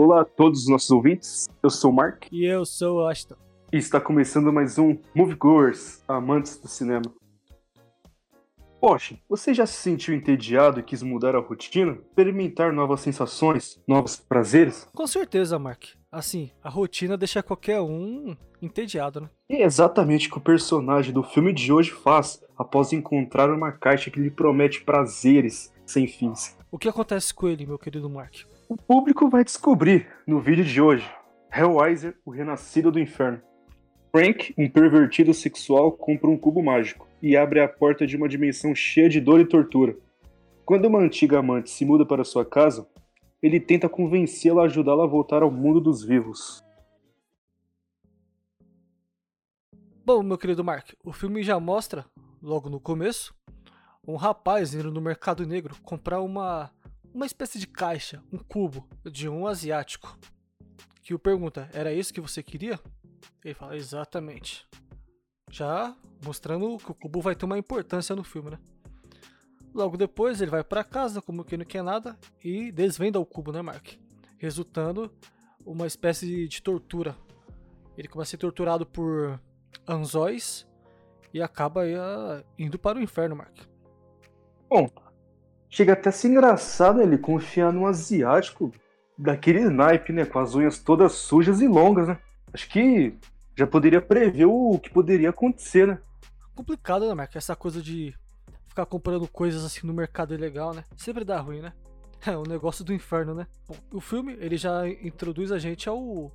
Olá a todos os nossos ouvintes, eu sou o Mark E eu sou o Ashton. e está começando mais um Moviegoers, amantes do cinema. Poxa, você já se sentiu entediado e quis mudar a rotina? Experimentar novas sensações, novos prazeres? Com certeza, Mark. Assim, a rotina deixa qualquer um entediado, né? E é exatamente o que o personagem do filme de hoje faz após encontrar uma caixa que lhe promete prazeres sem fins. O que acontece com ele, meu querido Mark? O público vai descobrir no vídeo de hoje. Hellraiser, o renascido do inferno. Frank, um pervertido sexual, compra um cubo mágico e abre a porta de uma dimensão cheia de dor e tortura. Quando uma antiga amante se muda para sua casa, ele tenta convencê-la a ajudá-la a voltar ao mundo dos vivos. Bom, meu querido Mark, o filme já mostra, logo no começo, um rapaz indo no mercado negro comprar uma, uma espécie de caixa, um cubo, de um asiático. Que o pergunta: Era isso que você queria? Ele fala: Exatamente. Já mostrando que o cubo vai ter uma importância no filme, né? Logo depois ele vai pra casa, como que não quer nada, e desvenda o cubo, né, Mark? Resultando uma espécie de tortura. Ele começa a ser torturado por anzóis e acaba ah, indo para o inferno, Mark. Bom, chega até a ser engraçado ele confiar num asiático daquele naipe, né? Com as unhas todas sujas e longas, né? Acho que já poderia prever o que poderia acontecer, né? Complicado, né, Mark? Essa coisa de ficar comprando coisas assim no mercado ilegal, né? Sempre dá ruim, né? É o negócio do inferno, né? Bom, o filme ele já introduz a gente ao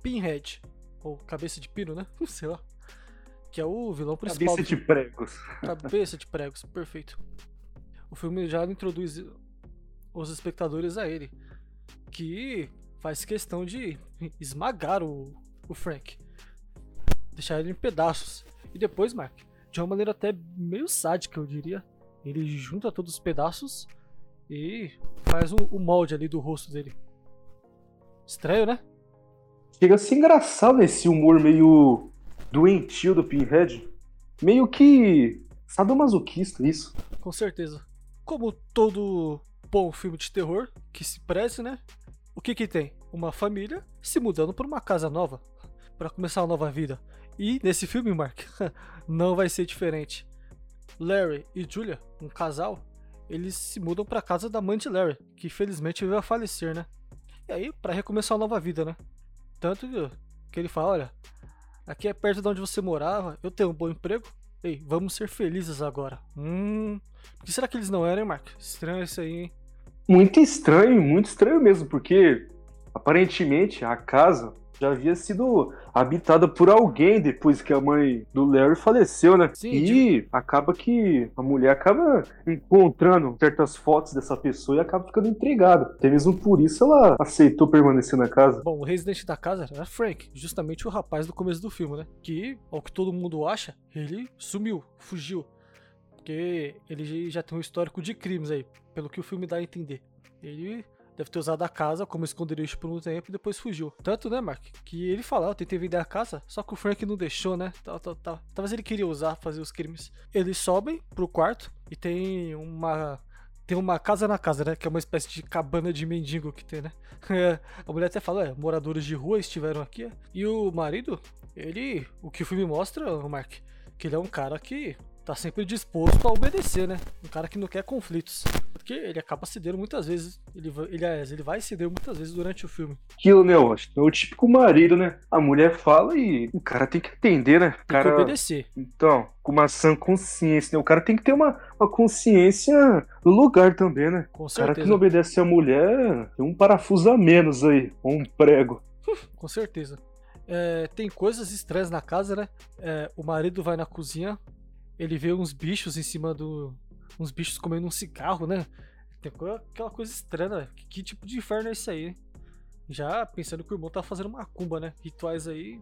Pinhead, ou Cabeça de Pino, né? Sei lá. Que é o vilão principal. Cabeça de pregos. Cabeça de pregos, perfeito. O filme já introduz os espectadores a ele, que faz questão de esmagar o, o Frank, deixar ele em pedaços. E depois, Mark, de uma maneira até meio sádica, eu diria, ele junta todos os pedaços e faz o, o molde ali do rosto dele. Estranho, né? Chega a ser engraçado esse humor meio doentio do Pinhead. Meio que sadomasoquista, isso. Com certeza. Como todo bom filme de terror que se preze, né? O que que tem? Uma família se mudando para uma casa nova, para começar uma nova vida. E nesse filme, Mark, não vai ser diferente. Larry e Julia, um casal, eles se mudam para casa da mãe de Larry, que felizmente veio a falecer, né? E aí, para recomeçar uma nova vida, né? Tanto que ele fala, olha, aqui é perto de onde você morava, eu tenho um bom emprego, Ei, vamos ser felizes agora. Hum. Por que será que eles não eram, hein, Mark? Estranho isso aí, hein? Muito estranho, muito estranho mesmo, porque aparentemente a casa já havia sido habitada por alguém depois que a mãe do Larry faleceu, né? Sim, e acaba que a mulher acaba encontrando certas fotos dessa pessoa e acaba ficando intrigada. Até mesmo por isso ela aceitou permanecer na casa. Bom, o residente da casa era Frank, justamente o rapaz do começo do filme, né? Que, ao que todo mundo acha, ele sumiu, fugiu. Porque ele já tem um histórico de crimes aí, pelo que o filme dá a entender. Ele deve ter usado a casa como esconderijo por um tempo e depois fugiu. Tanto, né, Mark? Que ele fala, eu tentei vender a casa, só que o Frank não deixou, né? Tal, tal, tal. Talvez ele queria usar, fazer os crimes. Eles sobem pro quarto e tem uma. Tem uma casa na casa, né? Que é uma espécie de cabana de mendigo que tem, né? a mulher até fala, é, moradores de rua estiveram aqui. E o marido, ele. O que o filme mostra, Mark, que ele é um cara que tá sempre disposto a obedecer, né? Um cara que não quer conflitos. Porque ele acaba cedendo muitas vezes. Ele, ele, ele vai ceder muitas vezes durante o filme. Aquilo, né, eu acho. É o típico marido, né? A mulher fala e o cara tem que atender, né? O Tem cara... que obedecer. Então, com uma sã consciência, né? O cara tem que ter uma, uma consciência no lugar também, né? Com O cara que certeza. não obedece a mulher tem um parafuso a menos aí, ou um prego. Com certeza. É, tem coisas estranhas na casa, né? É, o marido vai na cozinha, ele vê uns bichos em cima do. uns bichos comendo um cigarro, né? Tem aquela coisa estranha, né? Que, que tipo de inferno é isso aí? hein? Já pensando que o irmão tá fazendo macumba, né? Rituais aí.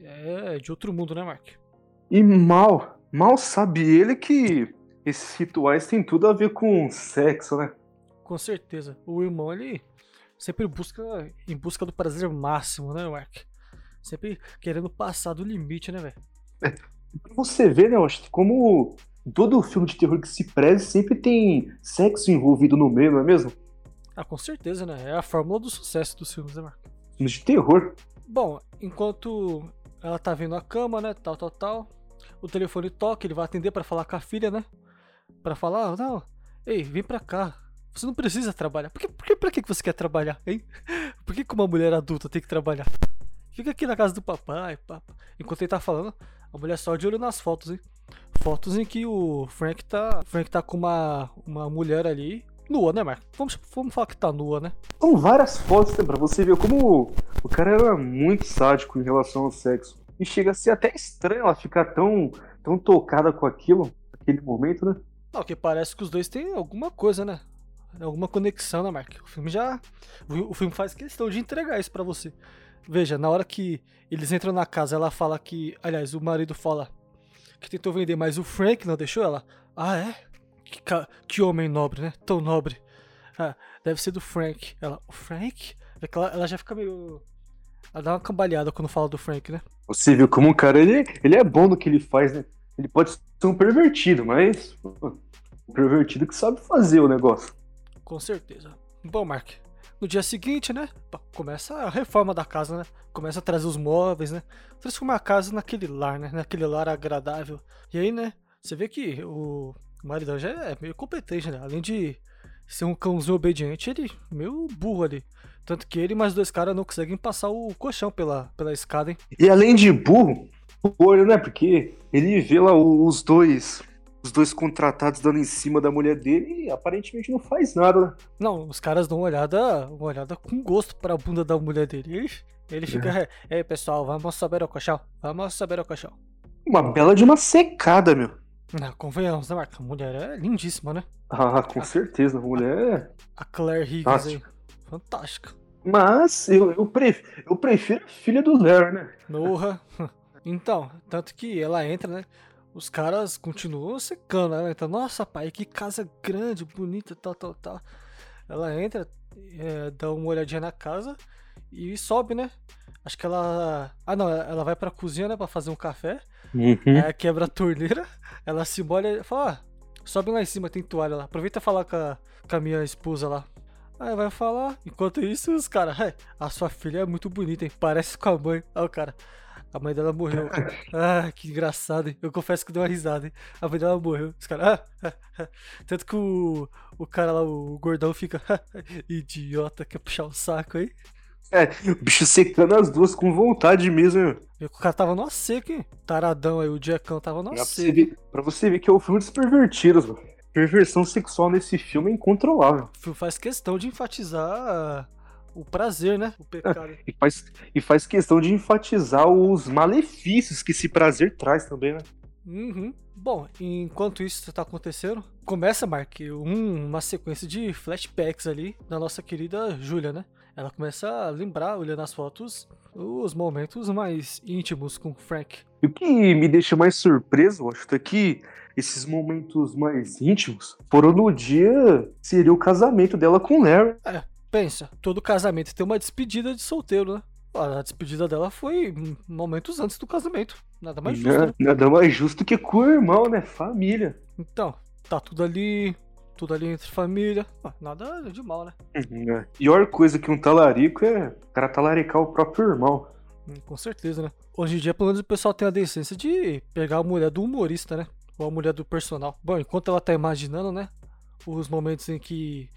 É de outro mundo, né, Mark? E mal, mal sabe ele que esses rituais têm tudo a ver com sexo, né? Com certeza. O irmão, ele sempre busca em busca do prazer máximo, né, Mark? Sempre querendo passar do limite, né, velho? Você ver, né, que como todo filme de terror que se preze sempre tem sexo envolvido no meio, não é mesmo? Ah, com certeza, né? É a fórmula do sucesso dos filmes, né, Marco? Filmes de terror. Bom, enquanto ela tá vendo a cama, né? Tal, tal, tal. O telefone toca, ele vai atender para falar com a filha, né? Para falar, não, ei, vem pra cá. Você não precisa trabalhar. Por que, por que, pra que você quer trabalhar, hein? Por que, que uma mulher adulta tem que trabalhar? Fica aqui na casa do papai, papa. Enquanto ele tá falando, a mulher só de olho nas fotos, hein? Fotos em que o Frank tá. Frank tá com uma, uma mulher ali. Nua, né, Marco? Vamos, vamos falar que tá nua, né? São várias fotos né, pra você ver como o cara era muito sádico em relação ao sexo. E chega a ser até estranho ela ficar tão, tão tocada com aquilo, naquele momento, né? Não, que parece que os dois têm alguma coisa, né? Alguma conexão, né, Mark? O filme já. O filme faz questão de entregar isso para você. Veja, na hora que eles entram na casa, ela fala que. Aliás, o marido fala que tentou vender, mas o Frank não deixou ela. Ah, é? Que, que homem nobre, né? Tão nobre. Ah, deve ser do Frank. Ela, o Frank? É ela, ela já fica meio. Ela dá uma cambalhada quando fala do Frank, né? Você viu como um cara, ele, ele é bom no que ele faz, né? Ele pode ser um pervertido, mas. Um pervertido que sabe fazer o negócio. Com certeza. Bom, Mark, no dia seguinte, né? Começa a reforma da casa, né? Começa a trazer os móveis, né? Transformar a casa naquele lar, né? Naquele lar agradável. E aí, né? Você vê que o marido já é meio competente, né? Além de ser um cãozinho obediente, ele é meio burro ali. Tanto que ele e mais dois caras não conseguem passar o colchão pela, pela escada, hein? E além de burro, o olho, né? Porque ele vê lá os dois os dois contratados dando em cima da mulher dele e aparentemente não faz nada, né? Não, os caras dão uma olhada, uma olhada com gosto pra bunda da mulher dele. Ele, ele fica, é. ei pessoal, vamos saber o colchão, vamos saber o colchão. Uma bela de uma secada, meu. Não, convenhamos, né, Marca? A mulher é lindíssima, né? Ah, com a, certeza, a mulher é. A Claire Higgins aí. Fantástica. Mas eu, eu, prefiro, eu prefiro a filha do Larry, né? Porra. Então, tanto que ela entra, né? Os caras continuam secando. Ela entra, nossa pai, que casa grande, bonita, tal, tal, tal. Ela entra, é, dá uma olhadinha na casa e sobe, né? Acho que ela. Ah, não, ela vai pra cozinha, né, pra fazer um café. Uhum. Aí quebra a torneira, ela se molha e fala: ah, sobe lá em cima, tem toalha lá. Aproveita e falar com a, com a minha esposa lá. Aí vai falar, enquanto isso, os caras, a sua filha é muito bonita, hein? Parece com a mãe. Aí o cara, a mãe dela morreu. ah, que engraçado, hein? Eu confesso que deu uma risada, hein? A mãe dela morreu. Os caras. Ah, ah, Tanto que o, o cara lá, o gordão, fica. Idiota, quer puxar o saco aí. É, o bicho secando as duas com vontade mesmo. E o cara tava no seco, hein? Taradão aí, o Jackão tava no seco. Pra, pra você ver que é o filme dos pervertidos, mano. Perversão sexual nesse filme é incontrolável. O filme faz questão de enfatizar o prazer, né? O pecado. e, faz, e faz questão de enfatizar os malefícios que esse prazer traz também, né? Uhum. Bom, enquanto isso está acontecendo, começa, Mark, um, uma sequência de flashbacks ali da nossa querida Julia, né? Ela começa a lembrar, olhando as fotos, os momentos mais íntimos com Frank. E o que me deixa mais surpreso, acho, é que esses momentos mais íntimos foram no dia seria o casamento dela com Larry. É, Pensa, todo casamento tem uma despedida de solteiro, né? A despedida dela foi momentos antes do casamento. Nada mais justo. Né? Nada mais justo que com o irmão, né? Família. Então, tá tudo ali, tudo ali entre família. Nada de mal, né? Uhum, é. Pior coisa que um talarico é o cara talaricar o próprio irmão. Hum, com certeza, né? Hoje em dia, pelo menos, o pessoal tem a decência de pegar a mulher do humorista, né? Ou a mulher do personal. Bom, enquanto ela tá imaginando, né? Os momentos em que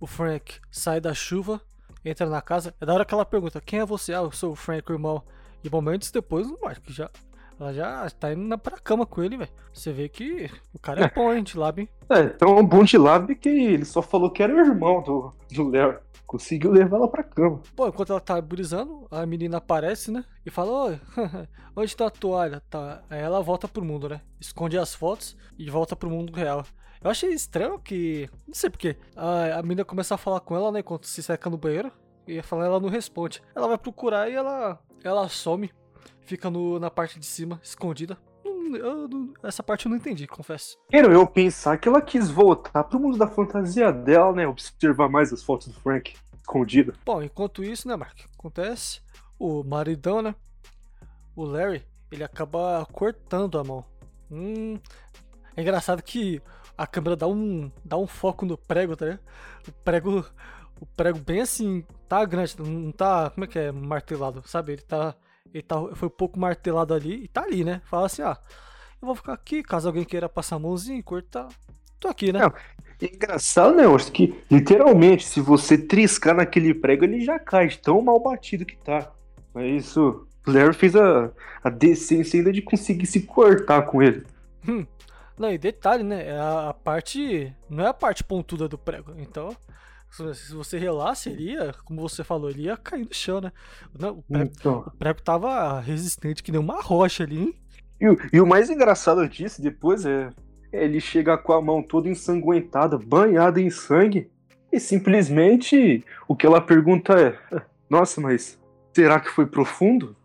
o Frank sai da chuva, entra na casa. É da hora que ela pergunta: Quem é você? Ah, eu sou o Frank, o irmão. E momentos depois, o Mark já. Ela já tá indo pra cama com ele, velho. Você vê que o cara é, é. bom, hein, de lab, hein? É, tão bom de lab que ele só falou que era o irmão do, do Léo. Conseguiu levar ela pra cama. Pô, enquanto ela tá brisando, a menina aparece, né? E fala: Oi, onde tá a toalha? Tá. Aí ela volta pro mundo, né? Esconde as fotos e volta pro mundo real. Eu achei estranho que. Não sei porquê. A, a menina começa a falar com ela, né? Enquanto se seca no banheiro. E falar ela não responde. Ela vai procurar e ela. Ela some. Fica no, na parte de cima, escondida. Eu, eu, essa parte eu não entendi, confesso. Quero eu pensar que ela quis voltar pro mundo da fantasia dela, né? Observar mais as fotos do Frank escondida. Bom, enquanto isso, né, Mark? Acontece. O maridão, né? O Larry, ele acaba cortando a mão. Hum. É engraçado que a câmera dá um, dá um foco no prego, tá ligado? O prego, o prego bem assim, tá grande, não tá, como é que é, martelado, sabe? Ele tá, ele tá, foi um pouco martelado ali e tá ali, né? Fala assim, ah, eu vou ficar aqui, caso alguém queira passar a mãozinha e cortar, tô aqui, né? Não, é engraçado, né, Acho que literalmente, se você triscar naquele prego, ele já cai, de tão mal batido que tá. É isso. O Larry fez a, a decência ainda de conseguir se cortar com ele. Hum. Não, e detalhe, né? É a, a, parte. Não é a parte pontuda do prego. Então, se você relasse, ele ia, como você falou, ele ia cair no chão, né? Não, o, prego, então. o prego tava resistente que nem uma rocha ali, hein? E, e, o mais engraçado disso depois é, é ele chega com a mão toda ensanguentada, banhada em sangue, e simplesmente o que ela pergunta é: Nossa, mas será que foi profundo?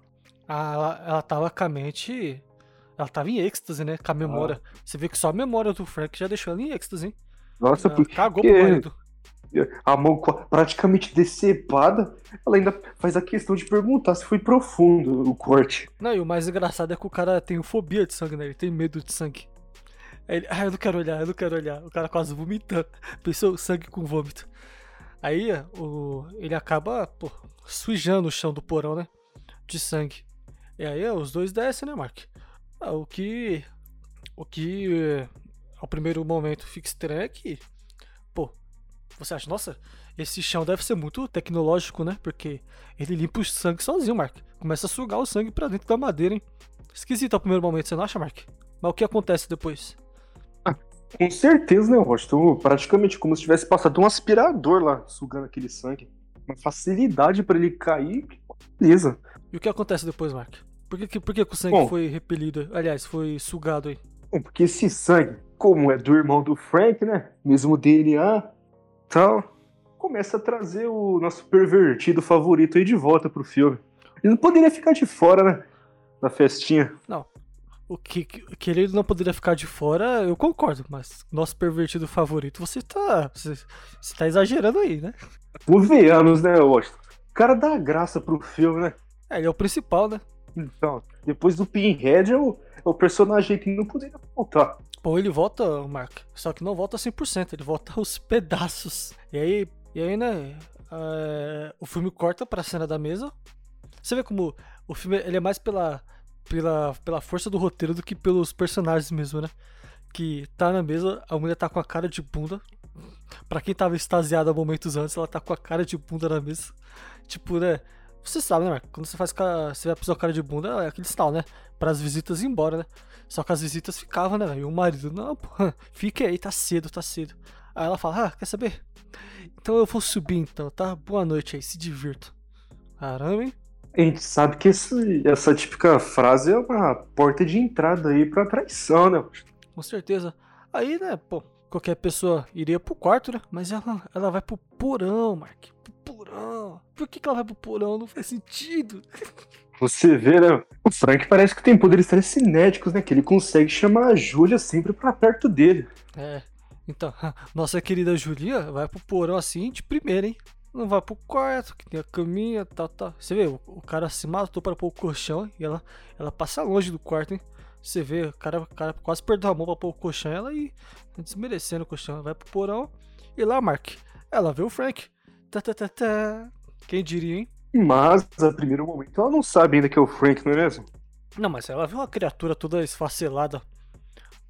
Ah, ela, ela tava com a mente. Ela tava em êxtase, né? Com a memória. Ah. Você vê que só a memória do Frank já deixou ela em êxtase, hein? Nossa, ela porque. Cagou pro marido a mão praticamente decepada, ela ainda faz a questão de perguntar se foi profundo o corte. Não, e o mais engraçado é que o cara tem fobia de sangue, né? Ele tem medo de sangue. Ele, ah, eu não quero olhar, eu não quero olhar. O cara quase vomitando. Pensou sangue com vômito. Aí o, ele acaba, pô, sujando o chão do porão, né? De sangue. E aí os dois descem, né, Mark? Ah, o que. O que. Ao primeiro momento fica estranho é que você acha, nossa, esse chão deve ser muito tecnológico, né? Porque ele limpa o sangue sozinho, Mark. Começa a sugar o sangue pra dentro da madeira, hein? Esquisito ao primeiro momento, você não acha, Mark? Mas o que acontece depois? Ah, com certeza, né, Rosto? Praticamente como se tivesse passado um aspirador lá, sugando aquele sangue. Uma facilidade para ele cair, beleza. E o que acontece depois, Mark? Por que, por que o sangue Bom, foi repelido? Aliás, foi sugado aí? Porque esse sangue, como é do irmão do Frank, né? Mesmo DNA, tal, começa a trazer o nosso pervertido favorito aí de volta pro filme. Ele não poderia ficar de fora, né? Na festinha. Não. O que, que ele não poderia ficar de fora, eu concordo, mas nosso pervertido favorito, você tá. Você, você tá exagerando aí, né? Convenhamos, né, Washington? O cara dá graça pro filme, né? É, ele é o principal, né? Então, depois do Pinhead é o, é o personagem que não poderia faltar. Pô, ele volta, Mark, só que não volta 100%, ele volta aos pedaços. E aí, e aí né, é, o filme corta pra cena da mesa. Você vê como o filme ele é mais pela, pela, pela força do roteiro do que pelos personagens mesmo, né? Que tá na mesa, a mulher tá com a cara de bunda. Pra quem tava extasiado há momentos antes, ela tá com a cara de bunda na mesa. Tipo, né? Você sabe, né, Mark? Quando você faz você vê a pessoa cara de bunda, é aquele estalo, né? Para as visitas ir embora, né? Só que as visitas ficavam, né? E o marido, não, pô, fique aí, tá cedo, tá cedo. Aí ela fala, ah, quer saber? Então eu vou subir então, tá? Boa noite aí, se divirta. Caramba, hein? A gente sabe que esse, essa típica frase é uma porta de entrada aí pra traição, né? Com certeza. Aí, né, pô, qualquer pessoa iria pro quarto, né? Mas ela, ela vai pro porão, Mark. Pro porão. Por que, que ela vai pro porão? Não faz sentido. Você vê, né? O Frank parece que tem poderes telecinéticos, né? Que ele consegue chamar a Júlia sempre pra perto dele. É. Então, nossa querida Julia vai pro porão assim de primeira, hein? Não vai pro quarto, que tem a caminha, tal, tal. Você vê, o, cara se matou para pôr o colchão e ela, ela passa longe do quarto, hein? Você vê, o cara, o cara quase perdeu a mão pra pôr o colchão, ela e desmerecendo o colchão. Vai pro porão e lá, Mark, ela vê o Frank. Tá, tá, tá, tá. Quem diria, hein? Mas, a primeiro momento, ela não sabe ainda que é o Frank, não é mesmo? Não, mas ela viu uma criatura toda esfacelada.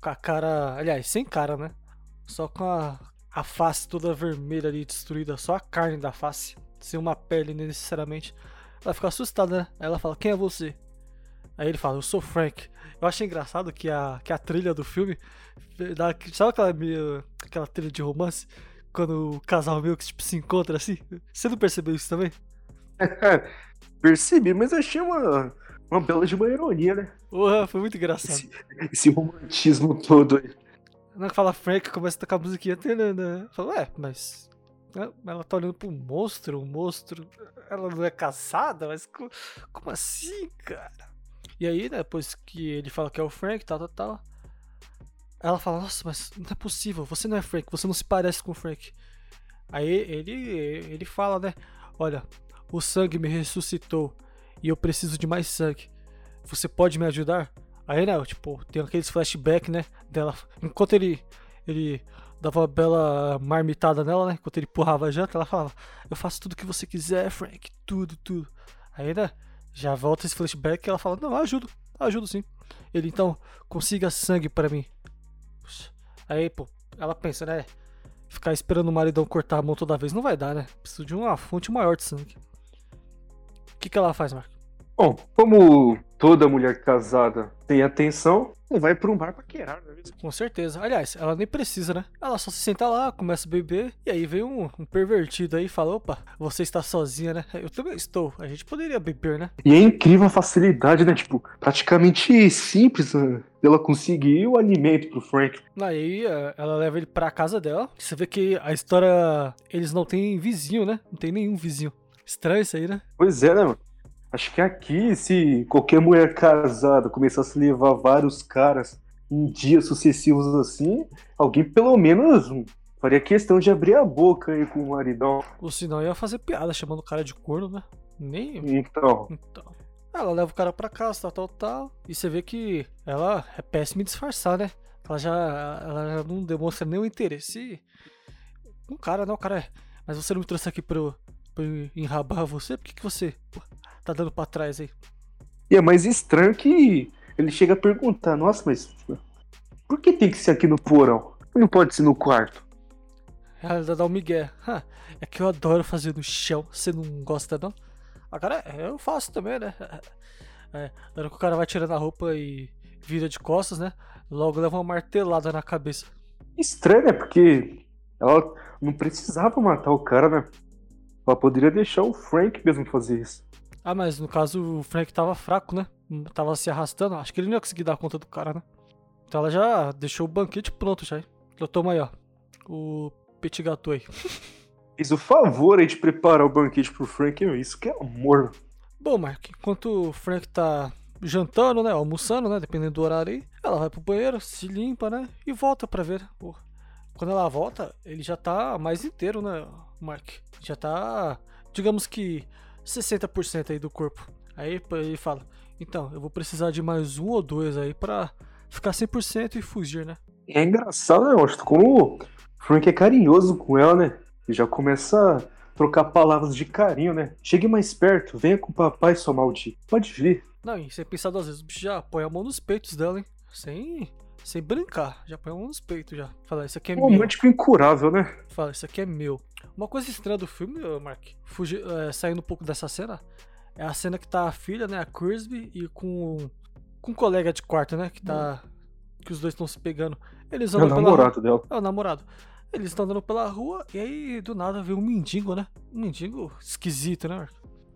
Com a cara. Aliás, sem cara, né? Só com a, a face toda vermelha ali, destruída. Só a carne da face. Sem uma pele necessariamente. Ela fica assustada, né? Aí ela fala: Quem é você? Aí ele fala: Eu sou Frank. Eu achei engraçado que a, que a trilha do filme. Dá, sabe aquela, aquela trilha de romance? Quando o casal meio que tipo, se encontra assim? Você não percebeu isso também? Percebi, mas achei uma, uma bela de uma ironia, né? Porra, foi muito engraçado. Esse, esse romantismo todo aí. Na fala Frank começa a tocar a musiquinha. Fala, ué, mas. Né, ela tá olhando pro monstro, o monstro. Ela não é casada? Mas como assim, cara? E aí, né, depois que ele fala que é o Frank, tal, tal, tal. Ela fala, nossa, mas não é possível, você não é Frank, você não se parece com o Frank. Aí ele, ele fala, né, olha, o sangue me ressuscitou e eu preciso de mais sangue. Você pode me ajudar? Aí, né, tipo, tem aqueles flashback, né, dela. Enquanto ele ele dava uma bela marmitada nela, né? Enquanto ele empurrava a janta, ela falava: Eu faço tudo que você quiser, Frank, tudo, tudo. Aí, né? Já volta esse flashback e ela fala: Não, ajudo, ajudo sim. Ele então, consiga sangue para mim. Aí, pô, ela pensa, né? Ficar esperando o maridão cortar a mão toda vez não vai dar, né? Preciso de uma fonte maior de sangue. O que, que ela faz, Marco? Bom, como toda mulher casada tem atenção, vai para um bar paquerar, não é mesmo? Com certeza. Aliás, ela nem precisa, né? Ela só se senta lá, começa a beber, e aí vem um, um pervertido aí e fala: opa, você está sozinha, né? Eu também estou. A gente poderia beber, né? E é incrível a facilidade, né? Tipo, praticamente simples né? ela conseguir o alimento pro Frank. Aí é, ela leva ele pra casa dela. Você vê que a história. Eles não têm vizinho, né? Não tem nenhum vizinho. Estranho isso aí, né? Pois é, né, mano? Acho que aqui, se qualquer mulher casada começasse a levar vários caras em dias sucessivos assim, alguém pelo menos faria questão de abrir a boca aí com o maridão. Ou senão ia fazer piada chamando o cara de corno, né? Nem. Então. Então. Ela leva o cara pra casa, tal, tal, tal. E você vê que ela é péssima em disfarçar, né? Ela já, ela já não demonstra nenhum interesse no cara, não. O cara é. Mas você não me trouxe aqui eu, pra enrabar você? Por que, que você pô, tá dando pra trás aí? E é mais estranho que ele chega a perguntar: Nossa, mas por que tem que ser aqui no porão? Não pode ser no quarto. Ela dá um migué. É que eu adoro fazer no chão. Você não gosta, não? Agora eu faço também, né? É, na hora que o cara vai tirando a roupa e vira de costas, né? Logo leva uma martelada na cabeça. Estranho, né? Porque ela não precisava matar o cara, né? Ela poderia deixar o Frank mesmo fazer isso. Ah, mas no caso o Frank tava fraco, né? Tava se arrastando. Acho que ele não ia conseguir dar conta do cara, né? Então ela já deixou o banquete pronto já. Então toma aí, ó. O petit gâteau aí. Fiz o favor aí de preparar o banquete pro Frank, isso que é amor. Bom, Mark, enquanto o Frank tá jantando, né, almoçando, né, dependendo do horário aí, ela vai pro banheiro, se limpa, né, e volta pra ver. Quando ela volta, ele já tá mais inteiro, né, Mark? Já tá, digamos que 60% aí do corpo. Aí ele fala, então, eu vou precisar de mais um ou dois aí pra ficar 100% e fugir, né? É engraçado, né, Mostra como o Frank é carinhoso com ela, né? E já começa a trocar palavras de carinho, né? Chegue mais perto, venha com o papai, sua maldita. Pode vir. Não, e sem pensar duas vezes, o bicho já põe a mão nos peitos dela, hein? Sem, sem brincar, já põe a mão nos peitos já. Fala, isso aqui é um meu. Romântico incurável, né? Fala, isso aqui é meu. Uma coisa estranha do filme, Mark, fugir, é, saindo um pouco dessa cena, é a cena que tá a filha, né, a Crisby, e com, com um colega de quarto, né, que tá... Que os dois estão se pegando. Eles É o andam namorado dela. É o namorado. Eles estão andando pela rua e aí do nada vê um mendigo, né? Um mendigo esquisito, né?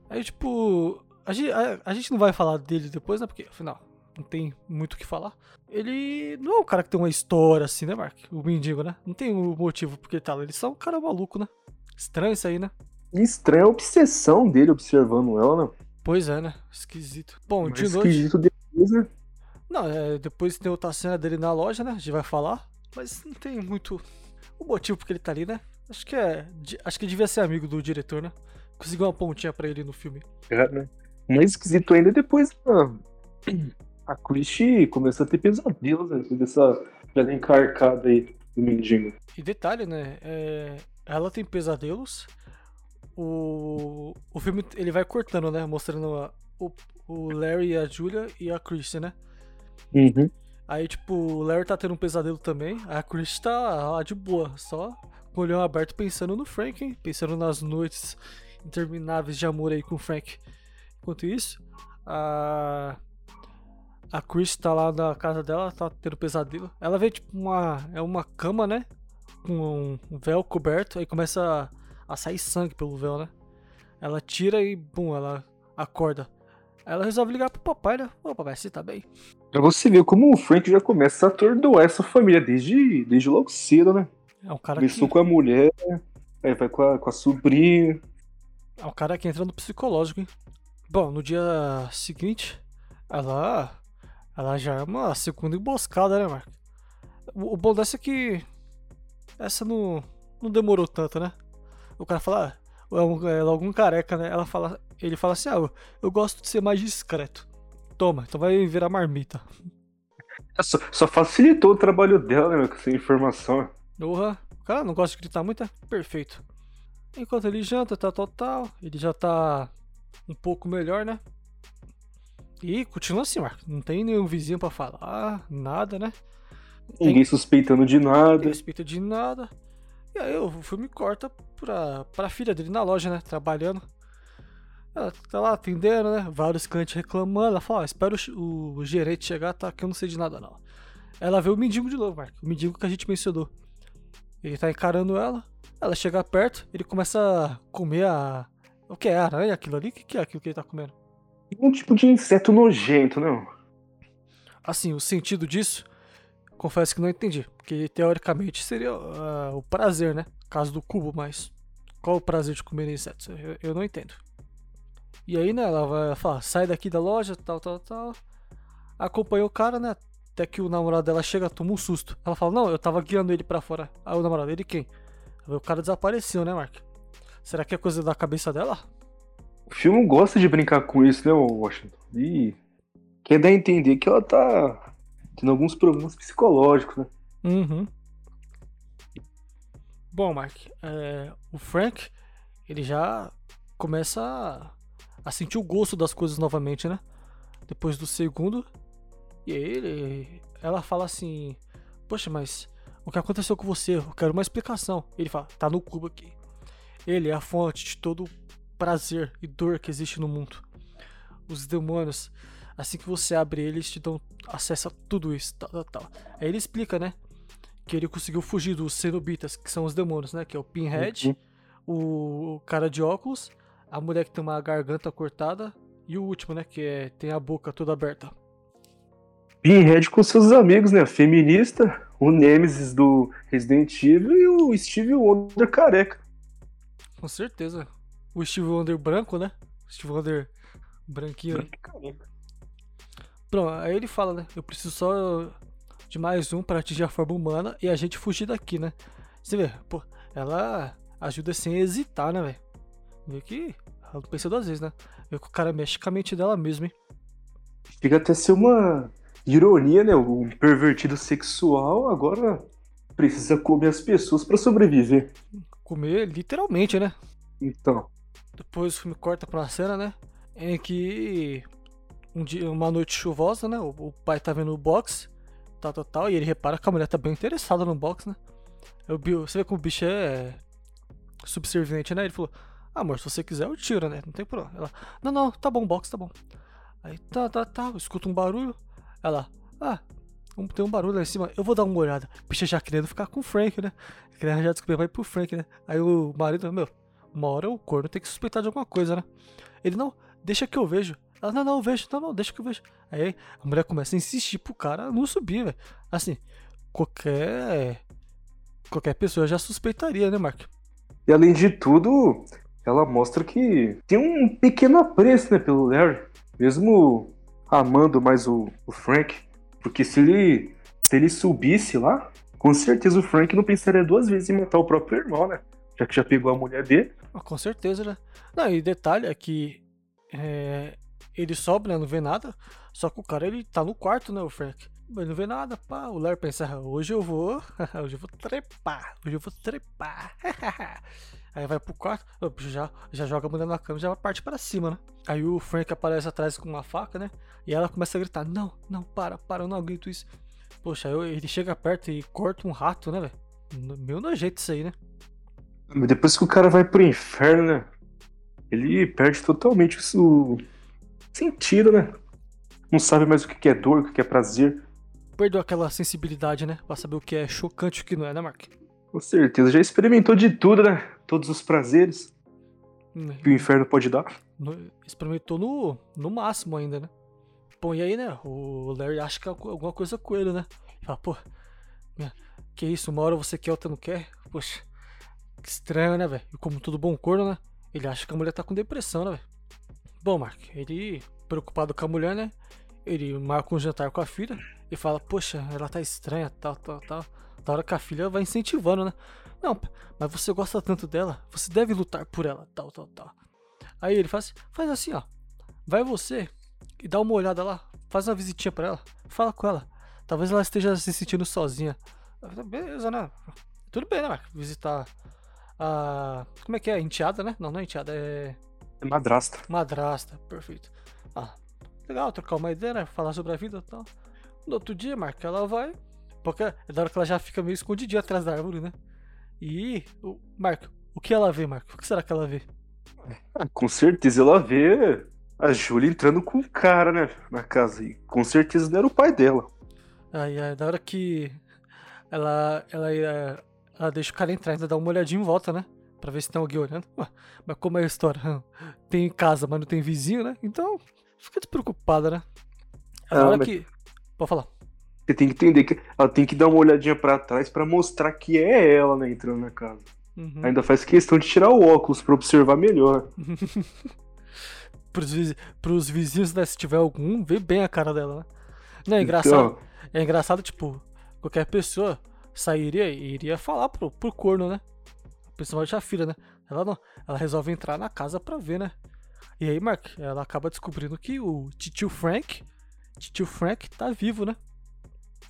Aí tipo. A gente, a, a gente não vai falar dele depois, né? Porque afinal, não tem muito o que falar. Ele não é um cara que tem uma história assim, né, Mark? O mendigo, né? Não tem um motivo porque ele tá lá. Ele só é um cara maluco, né? Estranho isso aí, né? Estranha a obsessão dele observando ela, né? Pois é, né? Esquisito. Bom, Mas de noite. esquisito depois, né? Não, é, depois tem outra cena dele na loja, né? A gente vai falar. Mas não tem muito o motivo porque ele tá ali, né? Acho que é. Acho que devia ser amigo do diretor, né? Conseguiu uma pontinha pra ele no filme. É, né? Mais esquisito ainda é depois a Christie começou a ter pesadelos, né? Depois dessa velha encarcada aí do mendigo. E detalhe, né? é, ela tem pesadelos. O, o filme ele vai cortando, né? Mostrando a- o, o Larry e a Julia e a Christie, né? Uhum. Aí, tipo, o Larry tá tendo um pesadelo também. A Chris tá lá de boa, só com o olhão aberto pensando no Frank, hein? Pensando nas noites intermináveis de amor aí com o Frank. Enquanto isso, a. A Chris tá lá na casa dela, tá tendo pesadelo. Ela vê, tipo, uma. É uma cama, né? Com um véu coberto, aí começa a, a sair sangue pelo véu, né? Ela tira e, bum, ela acorda. Aí ela resolve ligar pro papai, né? Ô, papai, você tá bem? Pra você ver como o Frank já começa a atordoar essa família desde, desde logo cedo, né? É um cara Começou que... com a mulher, aí vai com a, com a sobrinha. É um cara que entra no psicológico, hein? Bom, no dia seguinte, ela. Ela já é uma segunda emboscada, né, Mark? O, o bom dessa é que. Essa não, não demorou tanto, né? O cara fala. ah, É, um, é logo um careca, né? Ela fala, ele fala assim: Ah, eu, eu gosto de ser mais discreto. Toma, então vai virar marmita. Só, só facilitou o trabalho dela, né, com essa informação. Porra, o cara não gosta de gritar muito, é perfeito. Enquanto ele janta, tal, tal, tal, ele já tá um pouco melhor, né? E continua assim, Marco. Não tem nenhum vizinho para falar, nada, né? Tem... Ninguém suspeitando de nada. Ninguém suspeita de nada. E aí o filme corta pra, pra filha dele na loja, né? Trabalhando. Ela tá lá atendendo, né? Vários clientes reclamando. Ela fala, ó, espera o, o, gerente chegar, tá? Que eu não sei de nada, não. Ela vê o mendigo de novo, Marco. O mendigo que a gente mencionou. Ele tá encarando ela. Ela chega perto, ele começa a comer a. O que é? Aranha aquilo ali? O que é aquilo que ele tá comendo? Um tipo de inseto nojento, não? Assim, o sentido disso, confesso que não entendi. Porque teoricamente seria uh, o prazer, né? Caso do cubo, mas qual o prazer de comer insetos? Eu, eu não entendo. E aí, né, ela vai falar, sai daqui da loja, tal, tal, tal. Acompanha o cara, né? Até que o namorado dela chega, toma um susto. Ela fala, não, eu tava guiando ele para fora. Aí o namorado, ele quem? O cara desapareceu, né, Mark? Será que é coisa da cabeça dela? O filme gosta de brincar com isso, né, Washington? E quer dar a entender que ela tá tendo alguns problemas psicológicos, né? Uhum. Bom, Mark, é, o Frank, ele já começa a sentir o gosto das coisas novamente, né? Depois do segundo. E aí ele, ela fala assim: Poxa, mas o que aconteceu com você? Eu quero uma explicação. Ele fala: Tá no cubo aqui. Ele é a fonte de todo prazer e dor que existe no mundo. Os demônios, assim que você abre eles, te dão acesso a tudo isso. Tal, tal, tal. Aí ele explica, né? Que ele conseguiu fugir dos cenobitas, que são os demônios, né? Que é o Pinhead, uhum. o cara de óculos a mulher que tem uma garganta cortada e o último, né, que é, tem a boca toda aberta. Pinhead com seus amigos, né? Feminista, o Nemesis do Resident Evil e o Steve Wonder careca. Com certeza. O Steve Wonder branco, né? Steve Wonder branquinho. Pronto, aí ele fala, né? Eu preciso só de mais um para atingir a forma humana e a gente fugir daqui, né? Você vê, pô, ela ajuda sem hesitar, né, velho? Vê que ela não pensa duas vezes, né? Vê que o cara mexe com a mente dela mesmo, hein? Fica até ser uma ironia, né? O pervertido sexual agora precisa comer as pessoas para sobreviver. Comer literalmente, né? Então. Depois o filme corta pra uma cena, né? Em que um dia, uma noite chuvosa, né? O, o pai tá vendo o box, tal, tal, tal, e ele repara que a mulher tá bem interessada no box, né? O, você vê como o bicho é subserviente, né? Ele falou: amor, se você quiser, eu tiro, né? Não tem problema. Ela, não, não, tá bom, box, tá bom. Aí, tá, tá, tá, escuta um barulho. Ela, ah, tem um barulho lá em cima, eu vou dar uma olhada. Bicha já querendo ficar com o Frank, né? Querendo já descobrir, vai pro Frank, né? Aí o marido, meu, uma hora o corno tem que suspeitar de alguma coisa, né? Ele, não, deixa que eu vejo. Ela, não, não, eu vejo, não, não, deixa que eu vejo. Aí a mulher começa a insistir pro cara não subir, velho. Assim, qualquer. Qualquer pessoa já suspeitaria, né, Mark? E além de tudo, ela mostra que tem um pequeno apreço né, pelo Larry, mesmo amando mais o, o Frank, porque se ele, se ele subisse lá, com certeza o Frank não pensaria duas vezes em matar o próprio irmão, né? Já que já pegou a mulher dele. Ah, com certeza, né? Não, e detalhe é que é, ele sobe, né? Não vê nada. Só que o cara, ele tá no quarto, né? O Frank. Ele não vê nada, pá. O Larry pensa, hoje eu vou. hoje eu vou trepar. Hoje eu vou trepar. Aí vai pro quarto, já, já joga a mulher na cama já parte para cima, né? Aí o Frank aparece atrás com uma faca, né? E ela começa a gritar: Não, não, para, para, eu não aguento isso. Poxa, ele chega perto e corta um rato, né, velho? Meu nojento isso aí, né? Mas depois que o cara vai pro inferno, né? Ele perde totalmente o sentido, né? Não sabe mais o que é dor, o que é prazer. Perdeu aquela sensibilidade, né? Pra saber o que é chocante e o que não é, né, Mark? Com certeza, já experimentou de tudo, né? Todos os prazeres hum. que o inferno pode dar. No, experimentou no, no máximo ainda, né? Bom, e aí, né? O Larry acha que é alguma coisa com ele, né? Ele fala, pô, que isso, uma hora você quer, outra não quer? Poxa, que estranho, né, velho? E como todo bom corno, né? Ele acha que a mulher tá com depressão, né, velho? Bom, Mark, ele, preocupado com a mulher, né? Ele marca um jantar com a filha e fala, poxa, ela tá estranha, tal, tal, tal. Da hora que a filha vai incentivando, né? Não, mas você gosta tanto dela, você deve lutar por ela, tal, tal, tal. Aí ele faz, faz assim, ó. Vai você e dá uma olhada lá, faz uma visitinha pra ela, fala com ela. Talvez ela esteja se sentindo sozinha. Beleza, né? tudo bem, né, Mark? Visitar a. Como é que é? Enteada, né? Não, não é enteada, é. É madrasta. Madrasta, perfeito. Ah, legal, trocar uma ideia, né? Falar sobre a vida e tal. No outro dia, Mark, ela vai. Porque é da hora que ela já fica meio escondidinha atrás da árvore, né? E. O... Mark, o que ela vê, Mark? O que será que ela vê? Ah, com certeza ela vê a Júlia entrando com o cara, né? Na casa. E com certeza não era o pai dela. Ai, ai, da hora que ela, ela, ela, ela deixa o cara entrar, ainda dá uma olhadinha em volta, né? Pra ver se tem alguém olhando. Ué, mas como é a história? Tem casa, mas não tem vizinho, né? Então, fica despreocupada, né? Ah, hora mas- que. Pode falar. Você tem que entender que ela tem que dar uma olhadinha pra trás pra mostrar que é ela, né? Entrando na casa. Uhum. Ainda faz questão de tirar o óculos pra observar melhor. Pros, vizi- pros vizinhos, né? Se tiver algum, vê bem a cara dela, né? Não, é engraçado. Então, É engraçado, tipo, qualquer pessoa sairia e iria falar pro, pro corno, né? Principalmente a filha, né? Ela não. Ela resolve entrar na casa pra ver, né? E aí, Mark, ela acaba descobrindo que o tio Frank. Tio Frank tá vivo, né?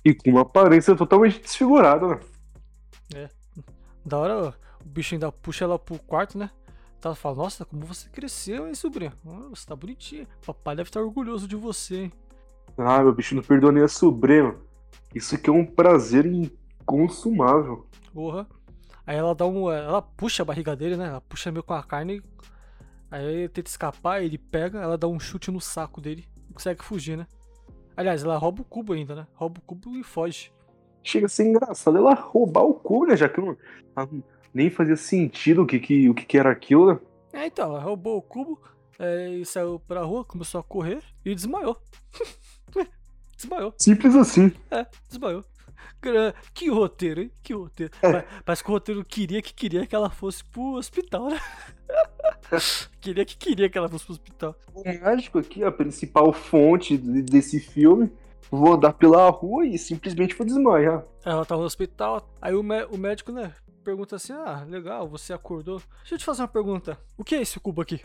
e com uma aparência totalmente desfigurada, né? Da hora o bicho ainda puxa ela pro quarto, né? Ela fala, nossa, como você cresceu, hein, sobrinha? Ah, Você tá bonitinha. Papai deve estar orgulhoso de você, hein? Ah, meu bicho não perdoa nem a sobrinha. Isso aqui é um prazer inconsumável. Porra. Aí ela dá um. Ela puxa a barriga dele, né? Ela puxa meio com a carne. Aí ele tenta escapar, ele pega, ela dá um chute no saco dele e consegue fugir, né? Aliás, ela rouba o cubo ainda, né? Rouba o cubo e foge. Chega a ser engraçado ela roubar o cu, né? Já que não, ah, nem fazia sentido o que, que, o que, que era aquilo, né? É, então, ela roubou o cubo é, e saiu pra rua, começou a correr e desmaiou. desmaiou, Simples assim. é, desmaiou. Que roteiro, hein? Que roteiro. É. Pa- Parece que o roteiro queria que queria que ela fosse pro hospital, né? queria que queria que ela fosse pro hospital. O mágico aqui, a principal fonte de- desse filme, vou andar pela rua e simplesmente vou desmaiar. Ela tava no hospital, aí o, o médico, né, pergunta assim: Ah, legal, você acordou. Deixa eu te fazer uma pergunta: O que é esse cubo aqui?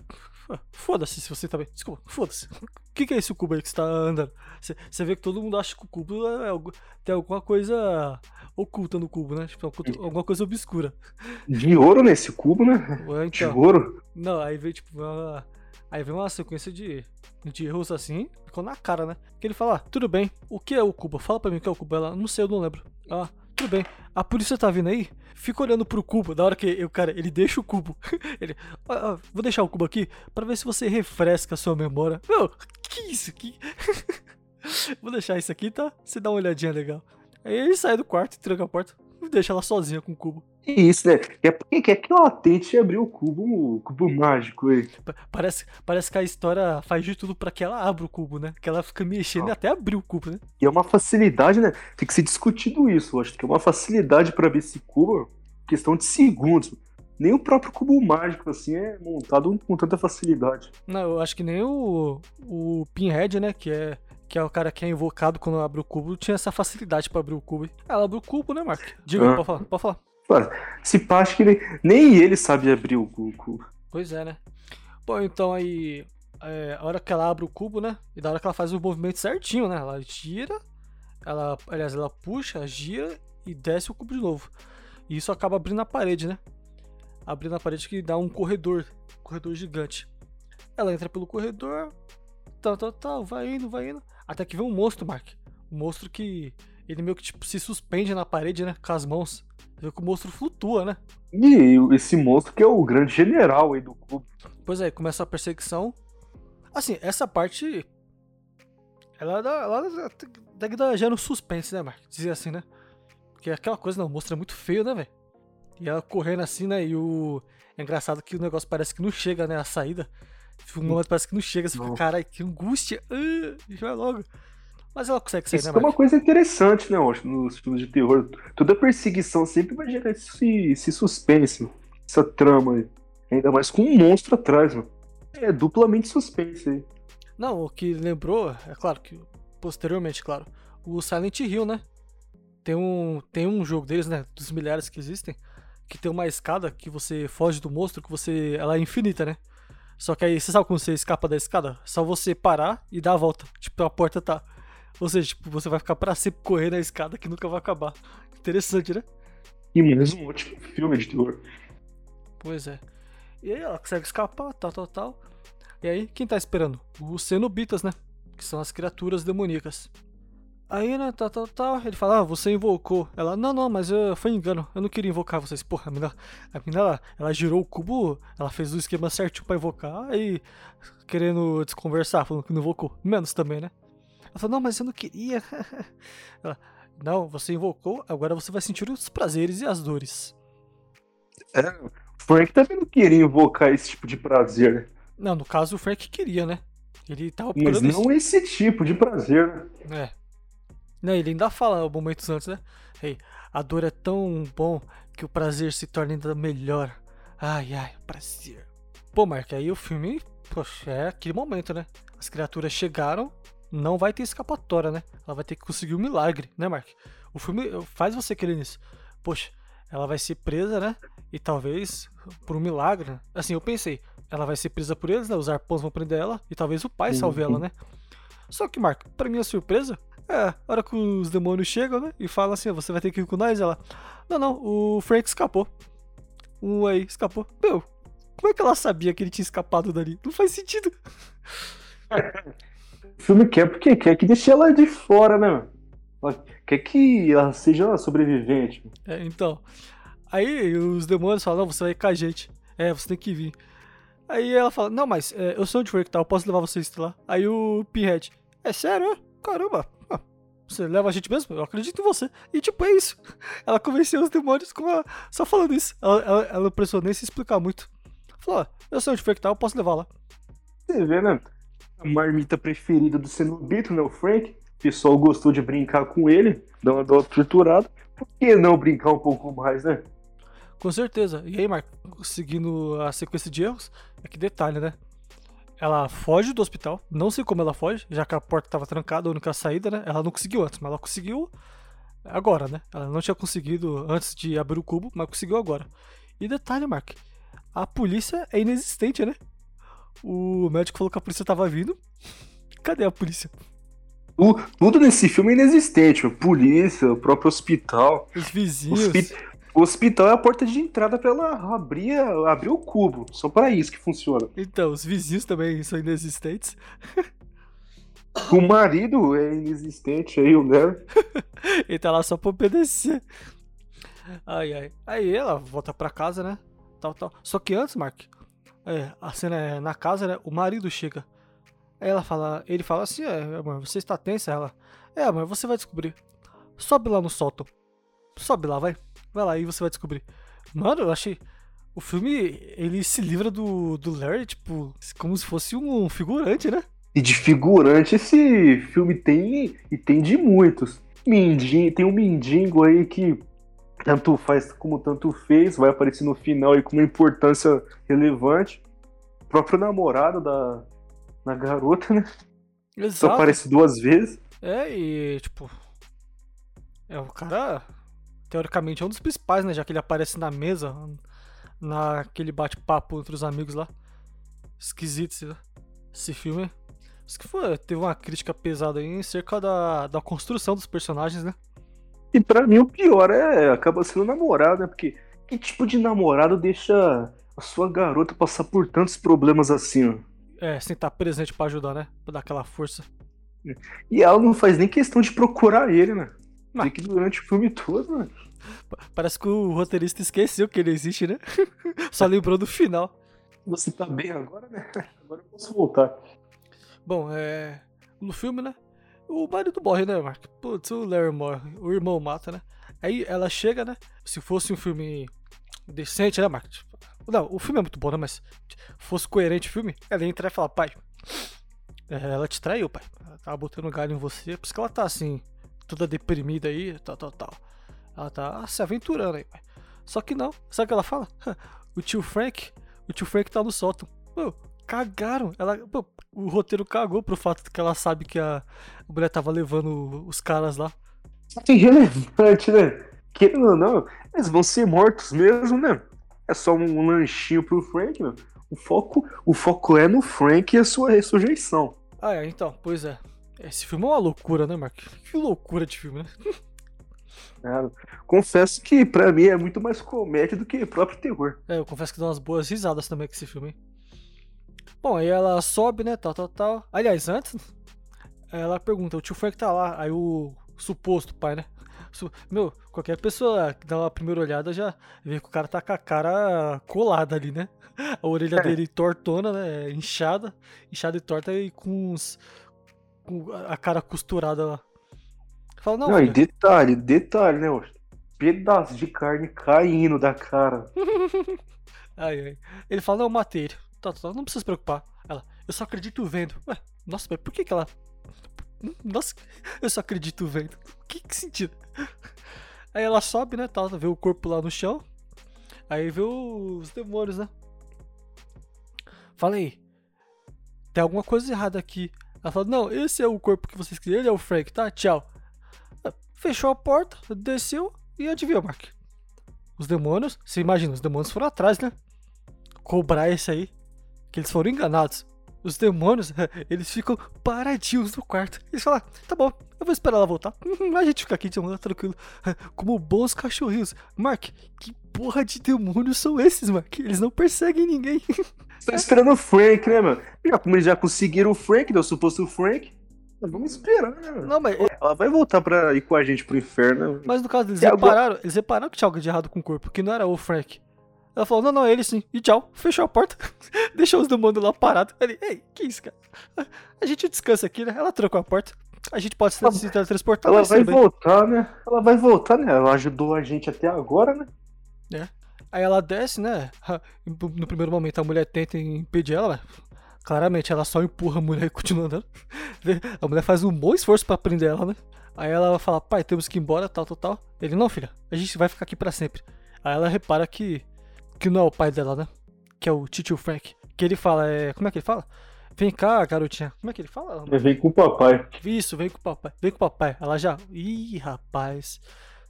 Foda-se se você tá bem. Desculpa, foda-se. O que, que é esse cubo aí que você tá andando? Você vê que todo mundo acha que o cubo é algo- tem alguma coisa oculta no cubo, né? Tipo, oculta- alguma coisa obscura. De ouro nesse cubo, né? Ou De Então, ouro. não, aí vem tipo uma, aí vem uma sequência de, de erros assim, ficou na cara, né? Que ele fala, ah, tudo bem, o que é o cubo? Fala pra mim o que é o cubo. Ela, não sei, eu não lembro. Ah, tudo bem. A polícia tá vindo aí? Fica olhando pro cubo, da hora que o cara, ele deixa o cubo. ele, "Ah, ah, vou deixar o cubo aqui pra ver se você refresca a sua memória. Meu, que isso aqui? vou deixar isso aqui, tá? Você dá uma olhadinha legal. Aí ele sai do quarto, tranca a porta e deixa ela sozinha com o cubo. E isso, né? É porque quer que ela tente abrir o cubo, o cubo mágico aí. Pa- Parece, parece que a história faz de tudo pra que ela abra o cubo, né? Que ela fica mexendo Ah. até abrir o cubo, né? E é uma facilidade, né? Tem que ser discutido isso. Eu acho que é uma facilidade pra abrir esse cubo, questão de segundos. Nem o próprio cubo mágico, assim, é montado com tanta facilidade. Não, eu acho que nem o, o Pinhead, né? Que é, que é o cara que é invocado quando abre o cubo, tinha essa facilidade pra abrir o cubo. Ela abre o cubo, né, Mark? Diga, Ah. pode falar, pode falar. Se pá, acho que nem, nem ele sabe abrir o cubo. Pois é, né? Bom, então aí. é, a hora que ela abre o cubo, né? E da hora que ela faz o movimento certinho, né? Ela gira, ela, aliás, ela puxa, gira e desce o cubo de novo. E isso acaba abrindo a parede, né? Abrindo a parede que dá um corredor, corredor gigante. Ela entra pelo corredor, tal, tal, tal, vai indo, vai indo. Até que vem um monstro, Mark. Um monstro que ele meio que tipo, se suspende na parede, né? Com as mãos. Você vê que o monstro flutua, né? E esse monstro que é o grande general aí do cubo. Pois é, começa a perseguição. Assim, essa parte. Ela dá. Ela dá, dá, gera um suspense, né, Mark? Dizer assim, né? Porque aquela coisa, não, o monstro é muito feio, né, velho? E ela correndo assim, né? E o. É engraçado que o negócio parece que não chega, né? A saída. Um momento parece que não chega, você fica, caralho, que angústia. Ah, vai logo. Mas ela consegue sair, Isso né, é uma coisa interessante, né, nos filmes de terror. Toda perseguição sempre vai gerar esse, esse suspense, essa trama aí. Ainda mais com um monstro atrás, mano. É duplamente suspense aí. Não, o que lembrou, é claro que posteriormente, claro, o Silent Hill, né? Tem um, tem um jogo deles, né? Dos milhares que existem, que tem uma escada que você foge do monstro, que você. Ela é infinita, né? Só que aí, você sabe como você escapa da escada? Só você parar e dar a volta. Tipo, a porta tá. Ou seja, tipo, você vai ficar pra sempre correndo na escada que nunca vai acabar. Interessante, né? E mais um ótimo filme de terror. Pois é. E aí ela consegue escapar, tal, tal, tal. E aí, quem tá esperando? Os cenobitas, né? Que são as criaturas demoníacas. Aí, né, tal, tal, tal, ele fala, ah, você invocou. Ela, não, não, mas eu, foi engano, eu não queria invocar vocês. Porra, a menina, a menina ela, ela girou o cubo, ela fez o esquema certinho pra invocar e querendo desconversar, falando que não invocou. Menos também, né? Ela falou, não, mas eu não queria. ela, não, você invocou, agora você vai sentir os prazeres e as dores. É, o Frank também não queria invocar esse tipo de prazer. Não, no caso o Frank queria, né? Ele tava Mas não esse tipo de prazer, né? É. Não, ele ainda fala momentos antes, né? Hey, a dor é tão bom que o prazer se torna ainda melhor. Ai, ai, prazer. Pô, Mark, aí o filme, poxa, é aquele momento, né? As criaturas chegaram, não vai ter escapatória, né? Ela vai ter que conseguir um milagre, né, Mark? O filme faz você querer nisso. Poxa, ela vai ser presa, né? E talvez por um milagre, né? Assim, eu pensei, ela vai ser presa por eles, né? Os arpões vão prender ela e talvez o pai salve ela, né? Só que, Mark, pra minha surpresa, é, a hora que os demônios chegam, né? E falam assim, você vai ter que ir com nós, ela. Não, não, o Frank escapou. Um aí escapou. Meu, como é que ela sabia que ele tinha escapado dali? Não faz sentido. o filme quer porque quer que deixe ela de fora, né? Quer que ela seja sobrevivente. É, então. Aí os demônios falam, não, você vai com a gente. É, você tem que vir. Aí ela fala, não, mas é, eu sou de Frank, tá? Eu posso levar vocês lá. Aí o Pinhead, é sério? Caramba, você leva a gente mesmo? Eu acredito em você. E tipo, é isso. Ela convenceu os demônios com a... só falando isso. Ela, ela, ela não precisou nem se explicar muito. Falou, eu sei onde foi que tá, eu posso levar lá. Você vê, né? A marmita preferida do Cenobito, né? O Frank. O pessoal gostou de brincar com ele, dar uma dose torturada. Por que não brincar um pouco mais, né? Com certeza. E aí, Marco, seguindo a sequência de erros, é que detalhe, né? Ela foge do hospital, não sei como ela foge, já que a porta estava trancada, a única saída, né? Ela não conseguiu antes, mas ela conseguiu agora, né? Ela não tinha conseguido antes de abrir o cubo, mas conseguiu agora. E detalhe, Mark, a polícia é inexistente, né? O médico falou que a polícia estava vindo. Cadê a polícia? O, tudo nesse filme é inexistente. A polícia, o próprio hospital. Os vizinhos. O hospital é a porta de entrada para ela abrir, abrir o cubo. Só para isso que funciona. Então, os vizinhos também são inexistentes. O marido é inexistente aí, o Larry. Ele tá lá só pra obedecer. Ai, ai. Aí ela volta pra casa, né? Tal, tal. Só que antes, Mark, é, a cena é na casa, né? O marido chega. Aí ela fala, ele fala assim, é, amor, você está tensa? Ela, é, amor, você vai descobrir. Sobe lá no sótão. Sobe lá, vai. Vai lá e você vai descobrir. Mano, eu achei. O filme, ele se livra do, do Larry, tipo, como se fosse um figurante, né? E de figurante esse filme tem, e tem de muitos. Mindinho, tem um Mindingo aí que tanto faz como tanto fez, vai aparecer no final aí com uma importância relevante. O próprio namorado da, da garota, né? Exato. Só aparece duas vezes. É, e tipo. É o cara teoricamente é um dos principais, né? Já que ele aparece na mesa, naquele bate-papo entre os amigos lá. Esquisito esse, esse filme. Isso que foi, teve uma crítica pesada aí em cerca da, da construção dos personagens, né? E para mim o pior é acaba sendo namorado, né? Porque que tipo de namorado deixa a sua garota passar por tantos problemas assim, ó? É, sem estar presente para ajudar, né? Pra dar aquela força. E ela não faz nem questão de procurar ele, né? Mas... que durante o filme todo, mano. Parece que o roteirista esqueceu que ele existe, né? Só lembrou do final. Você tá bem agora, né? Agora eu posso voltar. Bom, é. No filme, né? O marido morre, né, Mark? Putz, o Larry morre. O irmão mata, né? Aí ela chega, né? Se fosse um filme decente, né, Mark? Não, o filme é muito bom, né? Mas fosse coerente o filme, ela ia entrar e falar, pai. É, ela te traiu, pai. Ela tava botando galho em você. Por isso que ela tá assim, toda deprimida aí, tal, tal, tal. Ela tá se aventurando aí, pai. Só que não. Sabe o que ela fala? o tio Frank, o tio Frank tá no sótão. Cagaram. Ela, pô, o roteiro cagou pro fato que ela sabe que a, mulher tava levando os caras lá. Que irrelevante, né? Querendo ou não, eles vão ser mortos mesmo, né? É só um lanchinho pro Frank, né? O foco, o foco é no Frank e a sua ressurreição. Ah, é, então, pois é. Esse filme é uma loucura, né, Mark? Que loucura de filme, né? É, confesso que pra mim é muito mais comédia do que próprio terror. É, eu confesso que dá umas boas risadas também com esse filme. Hein? Bom, aí ela sobe, né, tal, tal, tal. Aliás, antes, ela pergunta, o tio Frank tá lá, aí o suposto pai, né? Meu, qualquer pessoa que dá uma primeira olhada já vê que o cara tá com a cara colada ali, né? A orelha é. dele tortona, né? Inchada, inchada e torta e com, uns, com a cara costurada lá. Fala, não, não e detalhe, detalhe, né? Pedaço de carne caindo da cara. ai, ai. Ele fala, não, matei. Tá, tá, não precisa se preocupar. Ela, eu só acredito vendo. Ué, nossa, mas por que que ela nossa, eu só acredito vendo. Que, que sentido? Aí ela sobe, né? Tá, vê o corpo lá no chão. Aí vê os demônios, né? Falei, tem alguma coisa errada aqui. Ela fala, não, esse é o corpo que vocês queriam, ele é o Frank, tá? Tchau. Fechou a porta, desceu e adivinha, Mark. Os demônios, você imagina, os demônios foram atrás, né? Cobrar esse aí. Que eles foram enganados os demônios, eles ficam paradinhos no quarto. Eles falam, tá bom, eu vou esperar ela voltar. A gente fica aqui de um tranquilo, como bons cachorrinhos. Mark, que porra de demônios são esses, Mark? Eles não perseguem ninguém. Você tá esperando o Frank, né, mano? Já, como eles já conseguiram o Frank, deu suposto o Frank. Vamos esperar, né? Não, mas... Ela vai voltar pra ir com a gente pro inferno. Mas no caso, eles repararam, eles repararam que tinha algo de errado com o corpo, que não era o Frank. Ela falou, não, não, é ele sim. E tchau. Fechou a porta. Deixou os demônios lá parados. Ele, ei, que isso, cara? A gente descansa aqui, né? Ela trancou a porta. A gente pode se, se teletransportar. Ela vai voltar, né? Ela vai voltar, né? Ela ajudou a gente até agora, né? É. Aí ela desce, né? No primeiro momento a mulher tenta impedir ela, Claramente ela só empurra a mulher e continua andando. A mulher faz um bom esforço para prender ela, né? Aí ela fala, pai, temos que ir embora, tal, tal, tal. Ele, não, filha, a gente vai ficar aqui para sempre. Aí ela repara que que não é o pai dela, né? Que é o Titio Frank. Que ele fala, é. Como é que ele fala? Vem cá, garotinha. Como é que ele fala? É, vem com o papai. Isso, vem com o papai. Vem com o papai. Ela já. Ih, rapaz.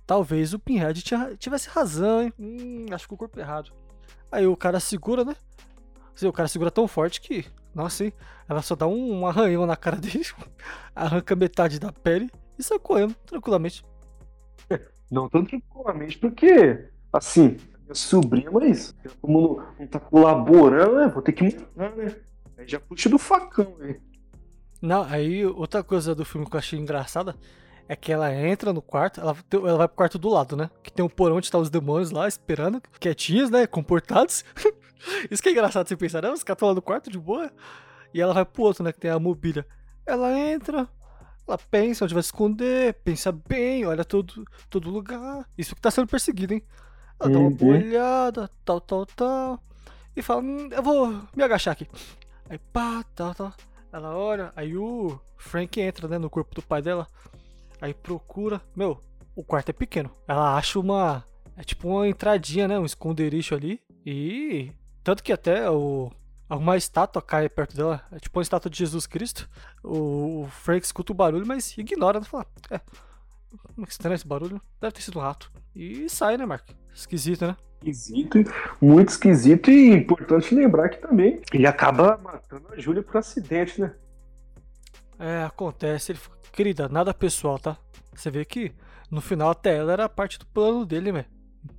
Talvez o Pinhead tivesse razão, hein? Hum, acho que o corpo é errado. Aí o cara segura, né? O cara segura tão forte que. Nossa, hein? Ela só dá um, um arranhão na cara dele, arranca metade da pele e sai correndo tranquilamente. Não tão tranquilamente, porque, assim, sobrinha, mas como não, tá colaborando, né? Vou ter que matar, né? Aí já puxa do facão, né? Não, aí outra coisa do filme que eu achei engraçada é que ela entra no quarto, ela, ela vai pro quarto do lado, né? Que tem um porão onde tá os demônios lá esperando, quietinhos, né? Comportados. Isso que é engraçado você pensar, né? Os caras lá no quarto de boa. E ela vai pro outro, né? Que tem a mobília. Ela entra, ela pensa onde vai se esconder, pensa bem, olha todo, todo lugar. Isso que tá sendo perseguido, hein? Ela dá uma uhum. olhada, tal, tal, tal. E fala, hum, eu vou me agachar aqui. Aí pá, tal, tal. Ela olha, aí o Frank entra, né, no corpo do pai dela. Aí procura. Meu, o quarto é pequeno. Ela acha uma. É tipo uma entradinha, né? Um esconderijo ali. E. Tanto que até o. Uma estátua cai perto dela. É tipo uma estátua de Jesus Cristo. O, Frank escuta o barulho, mas ignora. Né? Fala, é. Como é que estranho esse barulho? Deve ter sido um rato. E sai, né, Mark? Esquisito, né? Esquisito, muito esquisito e importante lembrar que também ele acaba matando a Júlia por acidente, né? É, acontece. Ele... Querida, nada pessoal, tá? Você vê que no final até ela era parte do plano dele, velho.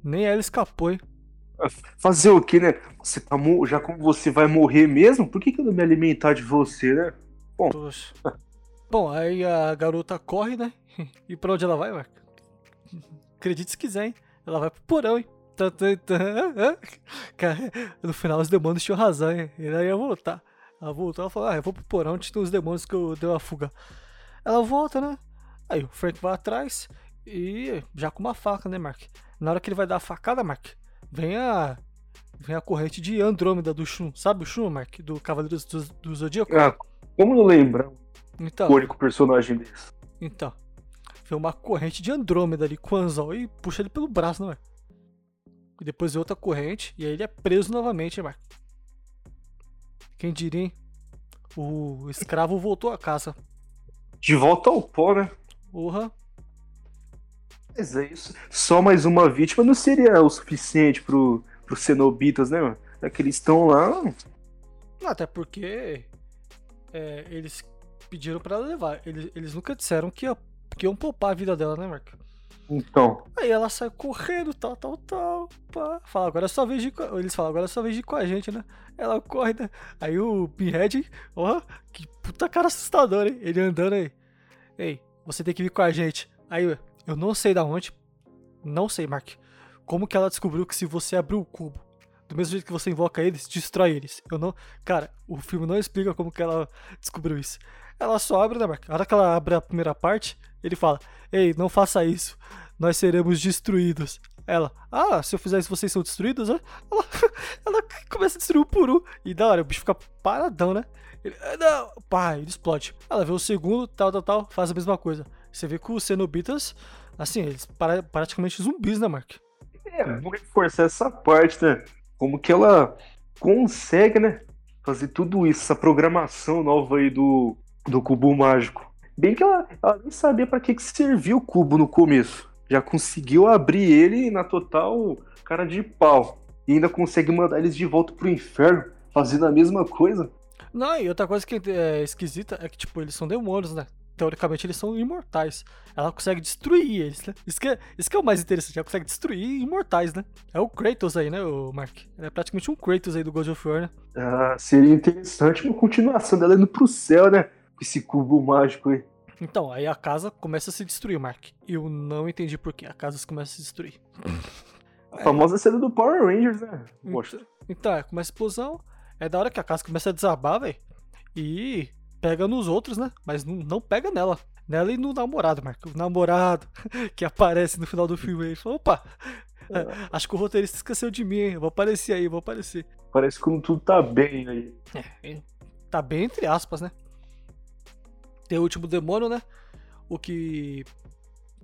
Nem ela escapou, hein? Fazer o que, né? Você tá já como você vai morrer mesmo, por que, que eu não me alimentar de você, né? Bom. Bom, aí a garota corre, né? E pra onde ela vai, Marco? Acredite se quiser, hein? Ela vai pro porão, hein? Cara, no final os demônios tinham razão, hein? Ela ia voltar. Ela voltou, ela falou, ah, eu vou pro porão onde tem os demônios que eu dei uma fuga. Ela volta, né? Aí o Frank vai atrás e já com uma faca, né, Mark? Na hora que ele vai dar a facada, Mark, vem a vem a corrente de Andrômeda do Shun. Sabe o Shun, Mark? Do Cavaleiros do, do Zodíaco? Ah, como não lembra? Então. O único personagem desse. Então. Vem uma corrente de Andrômeda ali com o Anzol e puxa ele pelo braço, não é? E depois vem outra corrente e aí ele é preso novamente, né, Mark? Quem diria, hein? O escravo voltou a casa. De volta ao pó, né? Porra. Mas é isso. Só mais uma vítima não seria o suficiente pro, pro Cenobitas, né, mano? É que eles estão lá. Até porque é, eles pediram para levar. Eles, eles nunca disseram que, ia, que iam poupar a vida dela, né, Marco? Então. Aí ela sai correndo, tal, tal, tal. Pá. Fala, agora é sua vez de ir com... Eles falam, agora é sua vez de ir com a gente, né? Ela corre, né? Aí o Pinhead, ó, que puta cara assustador, hein? Ele andando aí. Ei, você tem que vir com a gente. Aí eu não sei da onde. Não sei, Mark. Como que ela descobriu que se você abrir o cubo, do mesmo jeito que você invoca eles, destrói eles? Eu não. Cara, o filme não explica como que ela descobriu isso. Ela só abre, né, Mark? A hora que ela abre a primeira parte, ele fala: Ei, não faça isso. Nós seremos destruídos. Ela, ah, se eu fizer isso, vocês são destruídos, né? Ela, ela começa a destruir um por um. E da hora, o bicho fica paradão, né? Ele, ah, não, pá, ele explode. Ela vê o segundo, tal, tal, tal, faz a mesma coisa. Você vê que os Cenobitas, assim, eles para, praticamente zumbis, né, Mark? É, vamos reforçar essa parte, né? Como que ela consegue, né? Fazer tudo isso, essa programação nova aí do, do cubo mágico. Bem que ela, ela nem sabia para que, que serviu o cubo no começo. Já conseguiu abrir ele na total cara de pau. E ainda consegue mandar eles de volta pro inferno, fazendo a mesma coisa. Não, e outra coisa que é esquisita é que, tipo, eles são demônios, né? Teoricamente eles são imortais. Ela consegue destruir eles, né? Isso que é, isso que é o mais interessante, ela consegue destruir imortais, né? É o Kratos aí, né, o Mark? É praticamente um Kratos aí do God of War, né? Ah, seria interessante uma continuação dela indo pro céu, né? Esse cubo mágico aí. Então, aí a casa começa a se destruir, Mark. E eu não entendi por que a casa começa a se destruir. A famosa cena do Power Rangers, né? Mostra. Então, é, começa a explosão. É da hora que a casa começa a desabar, velho. E pega nos outros, né? Mas não, não pega nela. Nela e no namorado, Mark. O namorado que aparece no final do filme aí. Fala, opa, é, acho que o roteirista esqueceu de mim, hein? Eu vou aparecer aí, vou aparecer. Parece como tudo tá bem aí. É, tá bem entre aspas, né? Tem o último demônio, né? O que.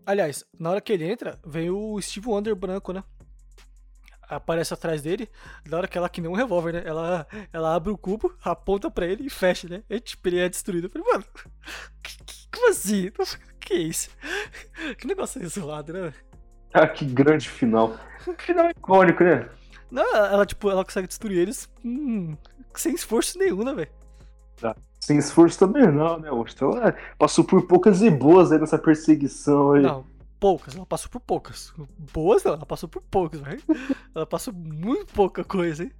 Aliás, na hora que ele entra, vem o Steve Wonder branco, né? Aparece atrás dele, na hora que ela que nem um revólver, né? Ela, ela abre o cubo, aponta pra ele e fecha, né? E tipo, ele é destruído. Eu falei, mano, como assim? Que é isso? Que negócio é zoado, né? Ah, que grande final. Final icônico, né? Não, ela, tipo, ela consegue destruir eles hum, sem esforço nenhum, né, velho? Tá. Sem esforço também não, né, Então ela passou por poucas e boas aí nessa perseguição aí. Não, poucas, ela passou por poucas. Boas não, ela passou por poucas, velho. ela passou muito pouca coisa, hein?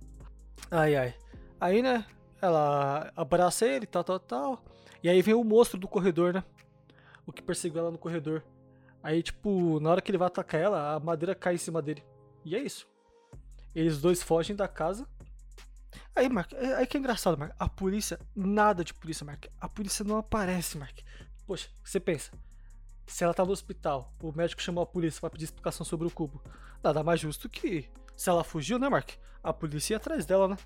Ai, ai. Aí, né, ela abraça ele, tal, tal, tal. E aí vem o monstro do corredor, né? O que perseguiu ela no corredor. Aí, tipo, na hora que ele vai atacar ela, a madeira cai em cima dele. E é isso. Eles dois fogem da casa Aí, Mark, é, aí que é engraçado, Mark. A polícia, nada de polícia, Mark. A polícia não aparece, Mark. Poxa, você pensa. Se ela tá no hospital, o médico chamou a polícia para pedir explicação sobre o cubo. Nada mais justo que, se ela fugiu, né, Mark? A polícia ia atrás dela, né?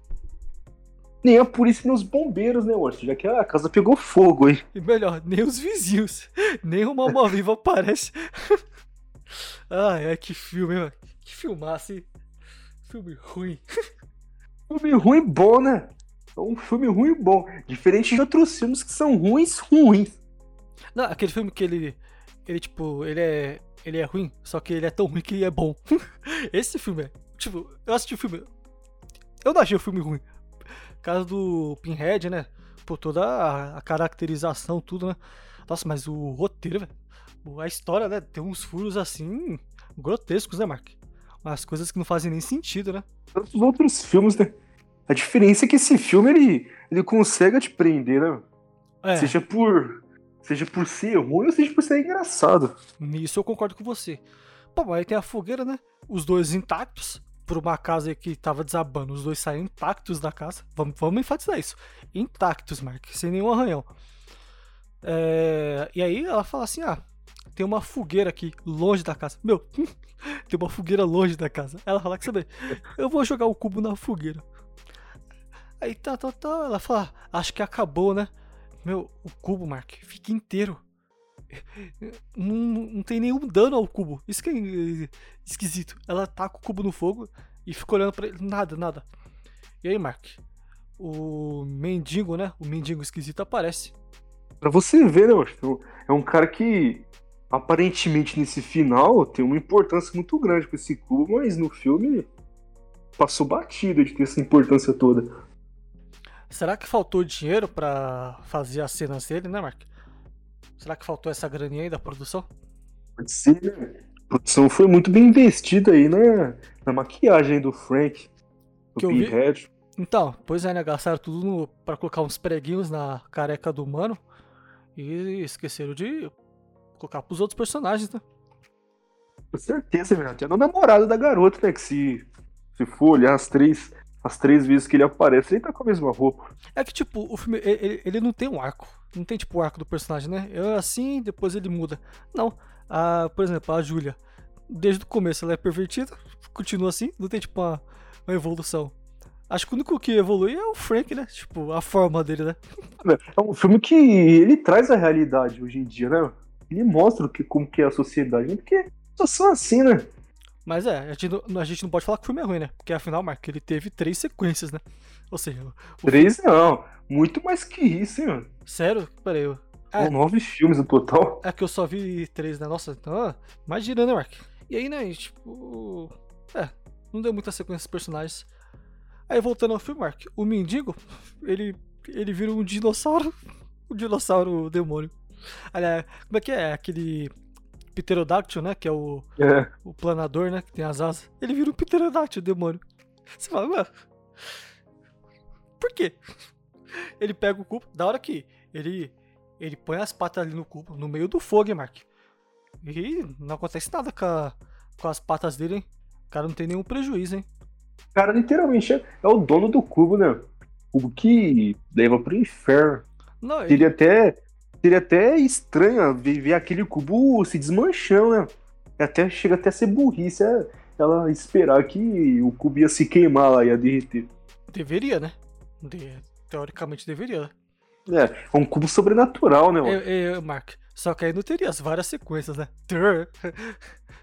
Nem a polícia nem os bombeiros, né, Orson? Já que a casa pegou fogo, hein? E melhor, nem os vizinhos. Nem uma alma viva aparece. Ai, ai, que filme, mano. Que filmasse. hein? Filme ruim. filme ruim bom, né? É um filme ruim bom. Diferente de outros filmes que são ruins, ruins. Não, aquele filme que ele. Ele, tipo, ele é. Ele é ruim, só que ele é tão ruim que ele é bom. Esse filme é. Tipo, eu assisti o filme. Eu não achei o filme ruim. Caso do Pinhead, né? Por toda a, a caracterização, tudo, né? Nossa, mas o roteiro, velho. A história, né? Tem uns furos assim. grotescos, né, Mark? Umas coisas que não fazem nem sentido, né? Tantos outros filmes, né? A diferença é que esse filme ele, ele consegue te prender, né? É. Seja por seja por ser ruim ou seja por ser engraçado. Nisso eu concordo com você. Pô, aí tem a fogueira, né? Os dois intactos por uma casa que tava desabando. Os dois saem intactos da casa. Vamos, vamos enfatizar isso. Intactos, Mark, sem nenhum arranhão. É... E aí ela fala assim: ah, tem uma fogueira aqui, longe da casa. Meu, tem uma fogueira longe da casa. Ela fala que saber, eu vou jogar o cubo na fogueira. Aí tá, tá, tá. Ela fala, acho que acabou, né? Meu, o cubo, Mark, fica inteiro. Não, não tem nenhum dano ao cubo. Isso que é esquisito. Ela com o cubo no fogo e fica olhando pra ele. Nada, nada. E aí, Mark? O mendigo, né? O mendigo esquisito aparece. Pra você ver, né, É um cara que aparentemente nesse final tem uma importância muito grande com esse cubo, mas no filme passou batido de ter essa importância toda. Será que faltou dinheiro para fazer as cenas dele, né, Mark? Será que faltou essa graninha aí da produção? Pode ser, né? produção foi muito bem investida aí na, na maquiagem do Frank, do Que eu vi- Pinhead. Então, pois é, né? Gastaram tudo no, pra colocar uns preguinhos na careca do mano. E esqueceram de colocar pros outros personagens, né? Com certeza, velho. Até no namorado da garota, né? Que se, se for olhar as três, as três vezes que ele aparece, ele tá com a mesma roupa. É que, tipo, o filme, ele, ele- ele não tem um arco. Não tem, tipo, o arco do personagem, né? É assim, depois ele muda. Não. A, por exemplo, a Júlia, desde o começo ela é pervertida, continua assim, não tem, tipo, uma, uma evolução. Acho que o único que evolui é o Frank, né? Tipo, a forma dele, né? É um filme que ele traz a realidade hoje em dia, né? Ele mostra o que, como que é a sociedade, porque só são assim, né? Mas é, a gente, não, a gente não pode falar que o filme é ruim, né? Porque afinal, Mark, ele teve três sequências, né? Ou seja, o- Três não, muito mais que isso, hein, mano? sério? Peraí, eu- É. Nove filmes no total. É que eu só vi três, né? Nossa, então, imagina, né, Mark? E aí, né, tipo. É, não deu muita sequência dos personagens. Aí voltando ao filme, Mark, o mendigo, ele, ele vira um dinossauro. Um dinossauro demônio. Aliás, como é que é? Aquele pterodáctilo, né? Que é o, É. o planador, né? Que tem as asas. Ele vira um pterodáctilo demônio. Você fala, mano. Por quê? Ele pega o cubo, da hora que ele, ele põe as patas ali no cubo, no meio do fogo, hein, Mark? E não acontece nada com, a- com as patas dele, hein? O cara não tem nenhum prejuízo, hein? O cara literalmente é, é o dono do cubo, né? Cubo que leva pro inferno. Não, ele, até, seria até estranho ver, aquele cubo se desmanchando, né? Até, chega até a ser burrice é, ela esperar que o cubo ia se queimar lá, ia derreter. deveria, né? De- teoricamente deveria. É, é um cubo sobrenatural, né? mano? É, é, Mark, só que aí não teria as várias sequências, né?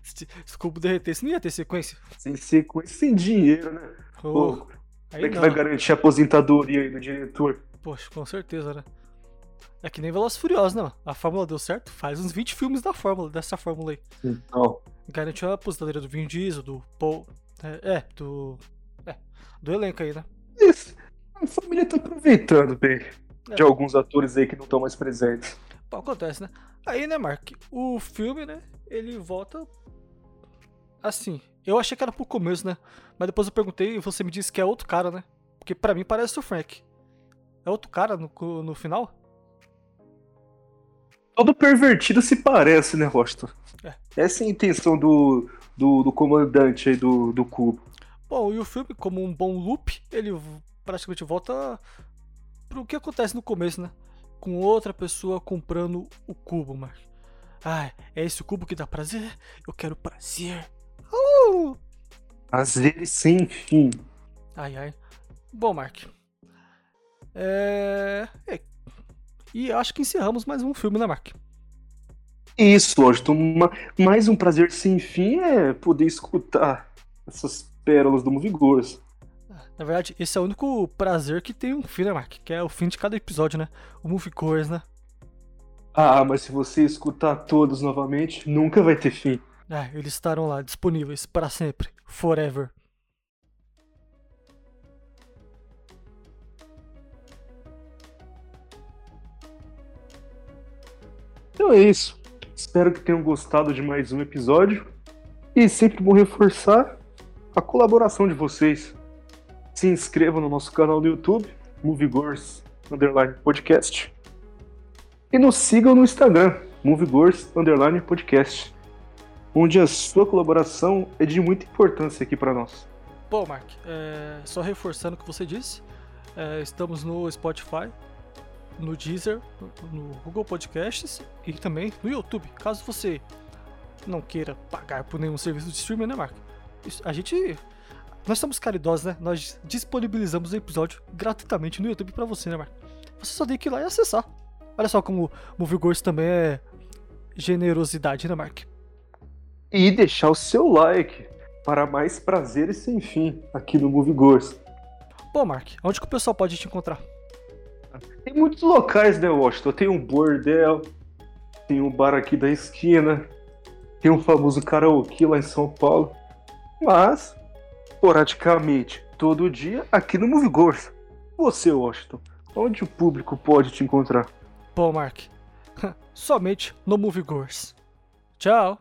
Se se o cubo derretesse, não ia ter sequência. Sem sequência, sem dinheiro, né? Ô, Pô, como é que não. vai garantir a aposentadoria aí do diretor? Poxa, com certeza, né? É que nem Velozes Furiosos, não. A fórmula deu certo, faz uns 20 filmes da fórmula, dessa fórmula aí. Então, Garantiu a aposentadoria do Vin Diesel, do Paul... É, é, do... É, do elenco aí, né? isso. A família tá aproveitando bem É. de alguns atores aí que não estão mais presentes. Pô, acontece, né? Aí, né, Mark, o filme, né, ele volta... Assim, eu achei que era pro começo, né? Mas depois eu perguntei e você me disse que é outro cara, né? Porque pra mim parece o Frank. É outro cara no, no final? Todo pervertido se parece, né, Washington? É. Essa é a intenção do, do, do comandante aí do, do cubo. Bom, e o filme, como um bom loop, ele praticamente volta pro que acontece no começo, né? Com outra pessoa comprando o cubo, Mark. Ai, é esse o cubo que dá prazer? Eu quero prazer. Uh! Prazer sem fim. Ai, ai. Bom, Mark. É... é. E acho que encerramos mais um filme, né, Mark? Isso, Washington. Ma- Mais um prazer sem fim é poder escutar essas pérolas do Movie Goers. Na verdade, esse é o único prazer que tem um fim, né, Mark? Que é o fim de cada episódio, né? O Movie Cores, né? Ah, mas se você escutar todos novamente, nunca vai ter fim. É, eles estarão lá disponíveis para sempre. Forever. Então é isso. Espero que tenham gostado de mais um episódio. E sempre bom reforçar a colaboração de vocês. Se inscrevam no nosso canal no YouTube, Moviegors Underline Podcast. E nos sigam no Instagram, Moviegors Underline Podcast. Onde a sua colaboração é de muita importância aqui para nós. Bom, Mark, é, só reforçando o que você disse, é, estamos no Spotify, no Deezer, no Google Podcasts e também no YouTube. Caso você não queira pagar por nenhum serviço de streaming, né, Mark? A gente. Nós somos caridosos, né? Nós disponibilizamos o episódio gratuitamente no YouTube pra você, né, Mark? Você só tem que ir lá e acessar. Olha só como o Movie Ghost também é generosidade, né, Mark? E deixar o seu like para mais prazeres sem fim aqui no Moviegors. Bom, Mark, onde que o pessoal pode te encontrar? Tem muitos locais, né, Washington? Tem um bordel, tem um bar aqui da esquina, tem um famoso karaokê lá em São Paulo. Mas, esporadicamente, todo dia, aqui no Moviegors. Você, Washington, onde o público pode te encontrar? Bom, Mark, somente no Movie Ghost. Tchau!